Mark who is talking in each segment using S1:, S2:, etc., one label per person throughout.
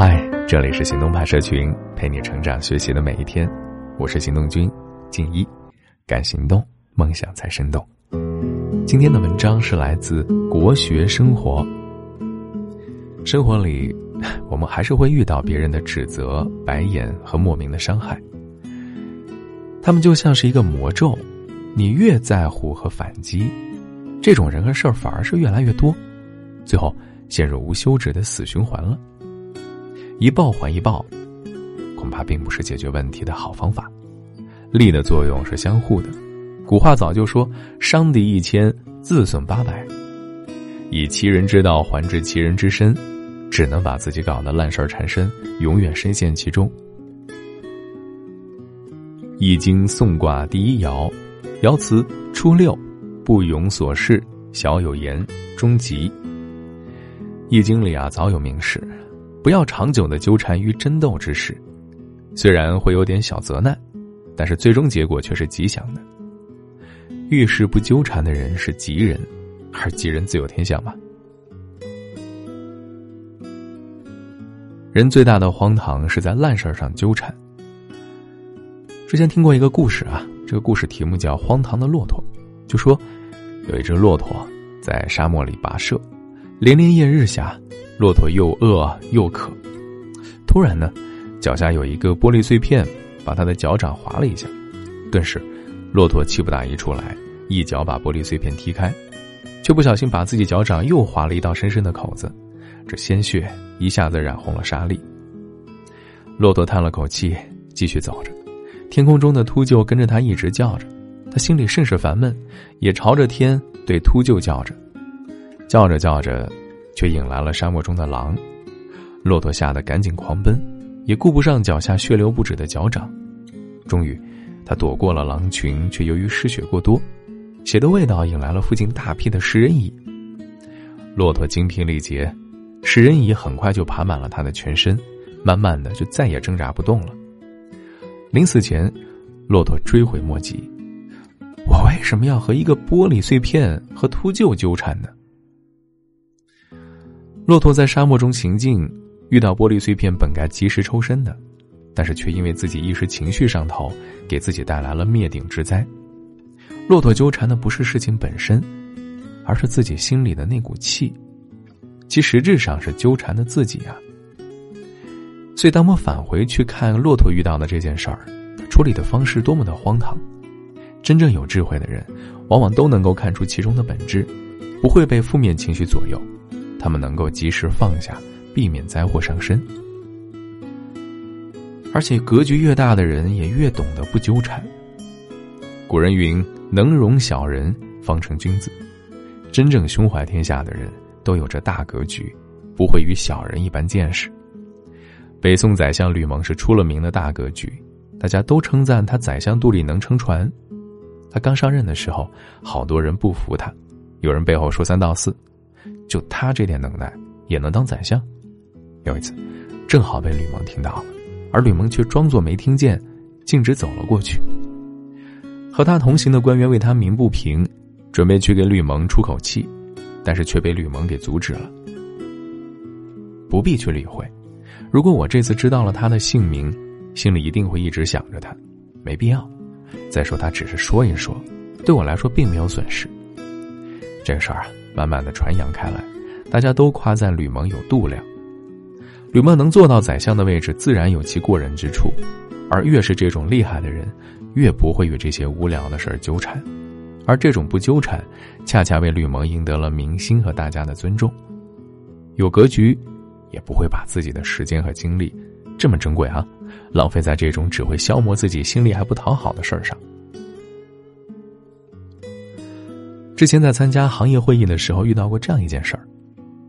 S1: 嗨，这里是行动派社群，陪你成长学习的每一天。我是行动君静一，敢行动，梦想才生动。今天的文章是来自国学生活。生活里，我们还是会遇到别人的指责、白眼和莫名的伤害。他们就像是一个魔咒，你越在乎和反击，这种人和事儿反而是越来越多，最后陷入无休止的死循环了。一报还一报，恐怕并不是解决问题的好方法。力的作用是相互的。古话早就说：“伤敌一千，自损八百。”以其人之道还治其人之身，只能把自己搞得烂事儿缠身，永远深陷其中。《易经》宋卦第一爻，爻辞初六，不庸所事，小有言，终吉。《易经》里啊，早有明示，不要长久的纠缠于争斗之事，虽然会有点小责难，但是最终结果却是吉祥的。遇事不纠缠的人是吉人，而吉人自有天相嘛。人最大的荒唐是在烂事上纠缠。之前听过一个故事啊，这个故事题目叫《荒唐的骆驼》，就说有一只骆驼在沙漠里跋涉，连连夜日下，骆驼又饿又渴。突然呢，脚下有一个玻璃碎片，把他的脚掌划了一下，顿时。骆驼气不打一处来，一脚把玻璃碎片踢开，却不小心把自己脚掌又划了一道深深的口子，这鲜血一下子染红了沙砾。骆驼叹了口气，继续走着。天空中的秃鹫跟着他一直叫着，他心里甚是烦闷，也朝着天对秃鹫叫着。叫着叫着，却引来了沙漠中的狼。骆驼吓得赶紧狂奔，也顾不上脚下血流不止的脚掌，终于。他躲过了狼群，却由于失血过多，血的味道引来了附近大批的食人蚁。骆驼精疲力竭，食人蚁很快就爬满了他的全身，慢慢的就再也挣扎不动了。临死前，骆驼追悔莫及：“我为什么要和一个玻璃碎片和秃鹫纠缠呢？”骆驼在沙漠中行进，遇到玻璃碎片，本该及时抽身的。但是却因为自己一时情绪上头，给自己带来了灭顶之灾。骆驼纠缠的不是事情本身，而是自己心里的那股气，其实质上是纠缠的自己啊。所以，当我返回去看骆驼遇到的这件事儿，处理的方式多么的荒唐。真正有智慧的人，往往都能够看出其中的本质，不会被负面情绪左右，他们能够及时放下，避免灾祸上身。而且格局越大的人，也越懂得不纠缠。古人云：“能容小人，方成君子。”真正胸怀天下的人，都有着大格局，不会与小人一般见识。北宋宰相吕蒙是出了名的大格局，大家都称赞他宰相肚里能撑船。他刚上任的时候，好多人不服他，有人背后说三道四，就他这点能耐，也能当宰相？有一次，正好被吕蒙听到了。而吕蒙却装作没听见，径直走了过去。和他同行的官员为他鸣不平，准备去给吕蒙出口气，但是却被吕蒙给阻止了。不必去理会，如果我这次知道了他的姓名，心里一定会一直想着他，没必要。再说他只是说一说，对我来说并没有损失。这个事儿啊，慢慢的传扬开来，大家都夸赞吕蒙有度量。吕蒙能做到宰相的位置，自然有其过人之处，而越是这种厉害的人，越不会与这些无聊的事儿纠缠，而这种不纠缠，恰恰为吕蒙赢得了民心和大家的尊重。有格局，也不会把自己的时间和精力，这么珍贵啊，浪费在这种只会消磨自己心里还不讨好的事儿上。之前在参加行业会议的时候，遇到过这样一件事儿，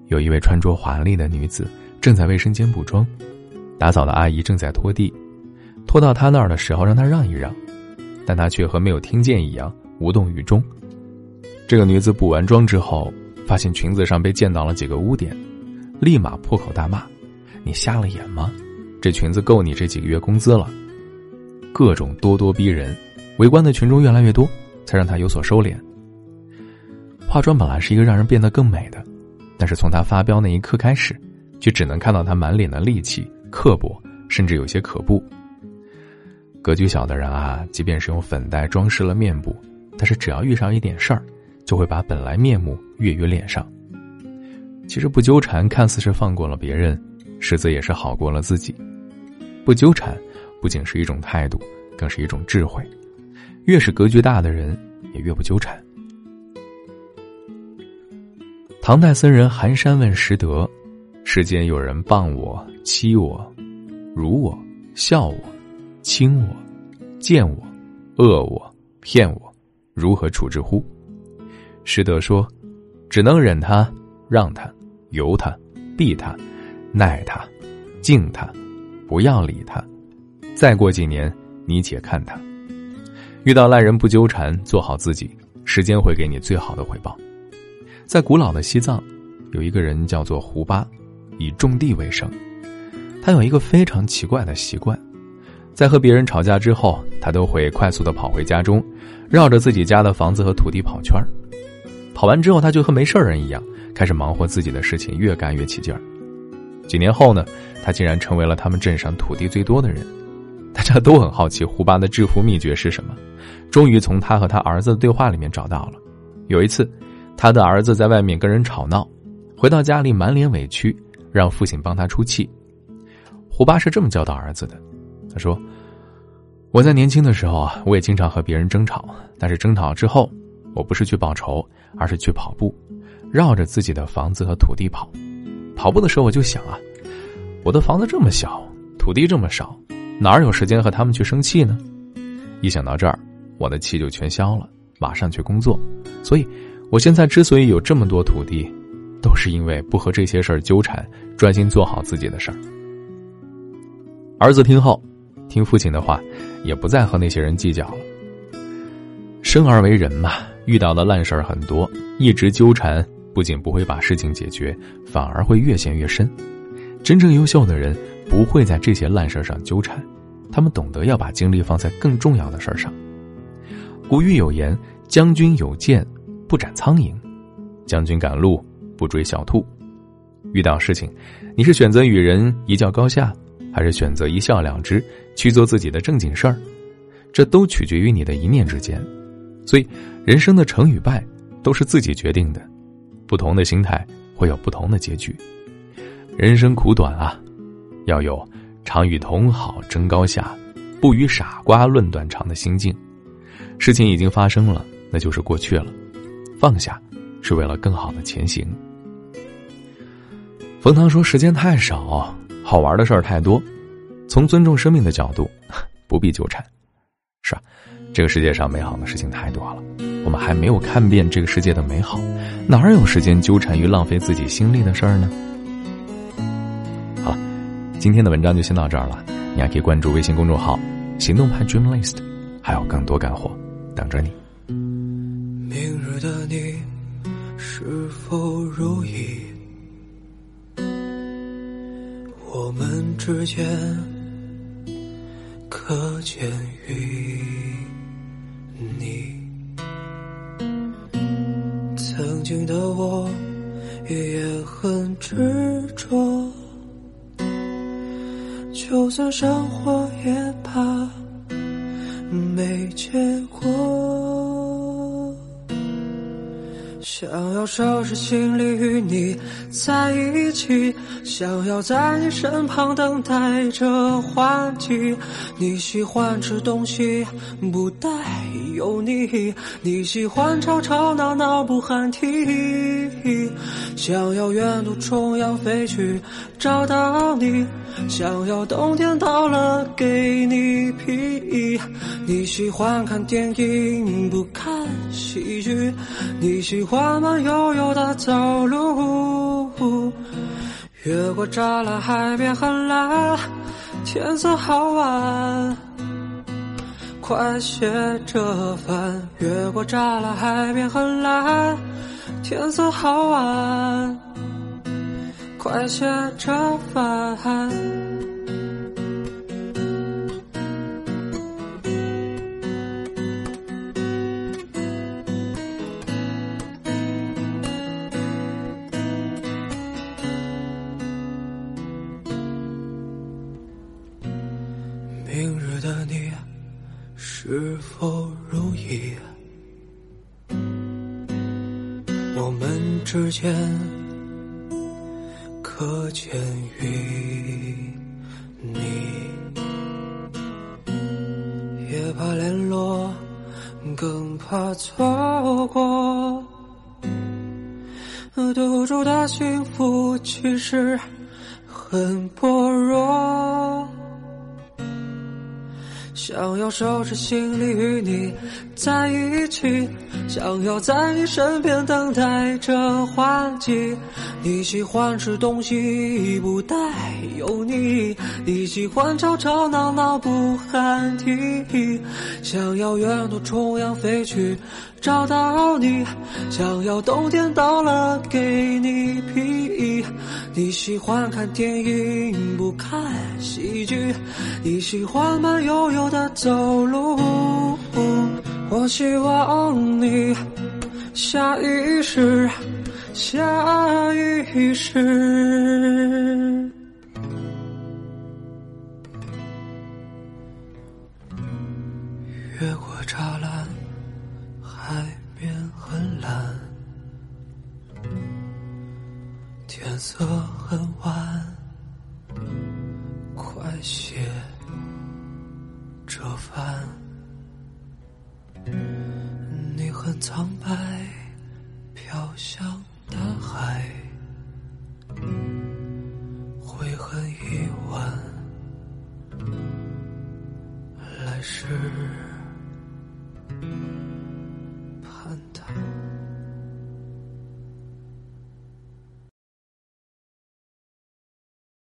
S1: 有一位穿着华丽的女子。正在卫生间补妆，打扫的阿姨正在拖地，拖到她那儿的时候，让她让一让，但他却和没有听见一样，无动于衷。这个女子补完妆之后，发现裙子上被溅到了几个污点，立马破口大骂：“你瞎了眼吗？这裙子够你这几个月工资了！”各种咄咄逼人，围观的群众越来越多，才让她有所收敛。化妆本来是一个让人变得更美的，但是从他发飙那一刻开始。却只能看到他满脸的戾气、刻薄，甚至有些可怖。格局小的人啊，即便是用粉黛装饰了面部，但是只要遇上一点事儿，就会把本来面目跃于脸上。其实不纠缠，看似是放过了别人，实则也是好过了自己。不纠缠，不仅是一种态度，更是一种智慧。越是格局大的人，也越不纠缠。唐代僧人寒山问拾得：“世间有人谤我、欺我、辱我、笑我、轻我、贱我、恶我、骗我，如何处置乎？”拾得说：“只能忍他，让他。”由他，避他，耐他，敬他，不要理他。再过几年，你且看他。遇到烂人不纠缠，做好自己，时间会给你最好的回报。在古老的西藏，有一个人叫做胡巴，以种地为生。他有一个非常奇怪的习惯，在和别人吵架之后，他都会快速的跑回家中，绕着自己家的房子和土地跑圈跑完之后，他就和没事人一样。开始忙活自己的事情，越干越起劲儿。几年后呢，他竟然成为了他们镇上土地最多的人。大家都很好奇胡巴的致富秘诀是什么，终于从他和他儿子的对话里面找到了。有一次，他的儿子在外面跟人吵闹，回到家里满脸委屈，让父亲帮他出气。胡巴是这么教导儿子的：“他说，我在年轻的时候啊，我也经常和别人争吵，但是争吵之后，我不是去报仇，而是去跑步。”绕着自己的房子和土地跑，跑步的时候我就想啊，我的房子这么小，土地这么少，哪儿有时间和他们去生气呢？一想到这儿，我的气就全消了，马上去工作。所以，我现在之所以有这么多土地，都是因为不和这些事儿纠缠，专心做好自己的事儿。儿子听后，听父亲的话，也不再和那些人计较了。生而为人嘛，遇到的烂事儿很多，一直纠缠。不仅不会把事情解决，反而会越陷越深。真正优秀的人不会在这些烂事上纠缠，他们懂得要把精力放在更重要的事上。古语有言：“将军有剑，不斩苍蝇；将军赶路，不追小兔。”遇到事情，你是选择与人一较高下，还是选择一笑了之，去做自己的正经事儿？这都取决于你的一念之间。所以，人生的成与败，都是自己决定的。不同的心态会有不同的结局。人生苦短啊，要有常与同好争高下，不与傻瓜论短长的心境。事情已经发生了，那就是过去了。放下，是为了更好的前行。冯唐说：“时间太少，好玩的事儿太多，从尊重生命的角度，不必纠缠。”是啊？这个世界上美好的事情太多了，我们还没有看遍这个世界的美好，哪有时间纠缠于浪费自己心力的事儿呢？好了，今天的文章就先到这儿了。你还可以关注微信公众号“行动派 Dream List”，还有更多干货等着你。
S2: 的你是否如意？我们之间可见于？你曾经的我也很执着，就算生活也收拾行李与你在一起，想要在你身旁等待着换季。你喜欢吃东西不带有你，你喜欢吵吵闹闹不喊停。想要远渡重洋飞去找到你，想要冬天到了给你披衣。你喜欢看电影不看喜剧，你喜欢慢悠悠的走路。越过栅栏，海边很蓝。天色好晚，快些折返。越过栅栏，海边很蓝。天色好晚，快些折返。我们之间可见于你，也怕联络，更怕错过。赌注的幸福其实很薄弱。想要收拾行李与你在一起，想要在你身边等待着换季。你喜欢吃东西不带油腻，你喜欢吵吵闹闹不喊停。想要远渡重洋飞去找到你，想要冬天到了给你披衣。你喜欢看电影不看喜剧，你喜欢慢悠悠的走路。我希望你下意识，下意识越过栅栏，苍白，飘香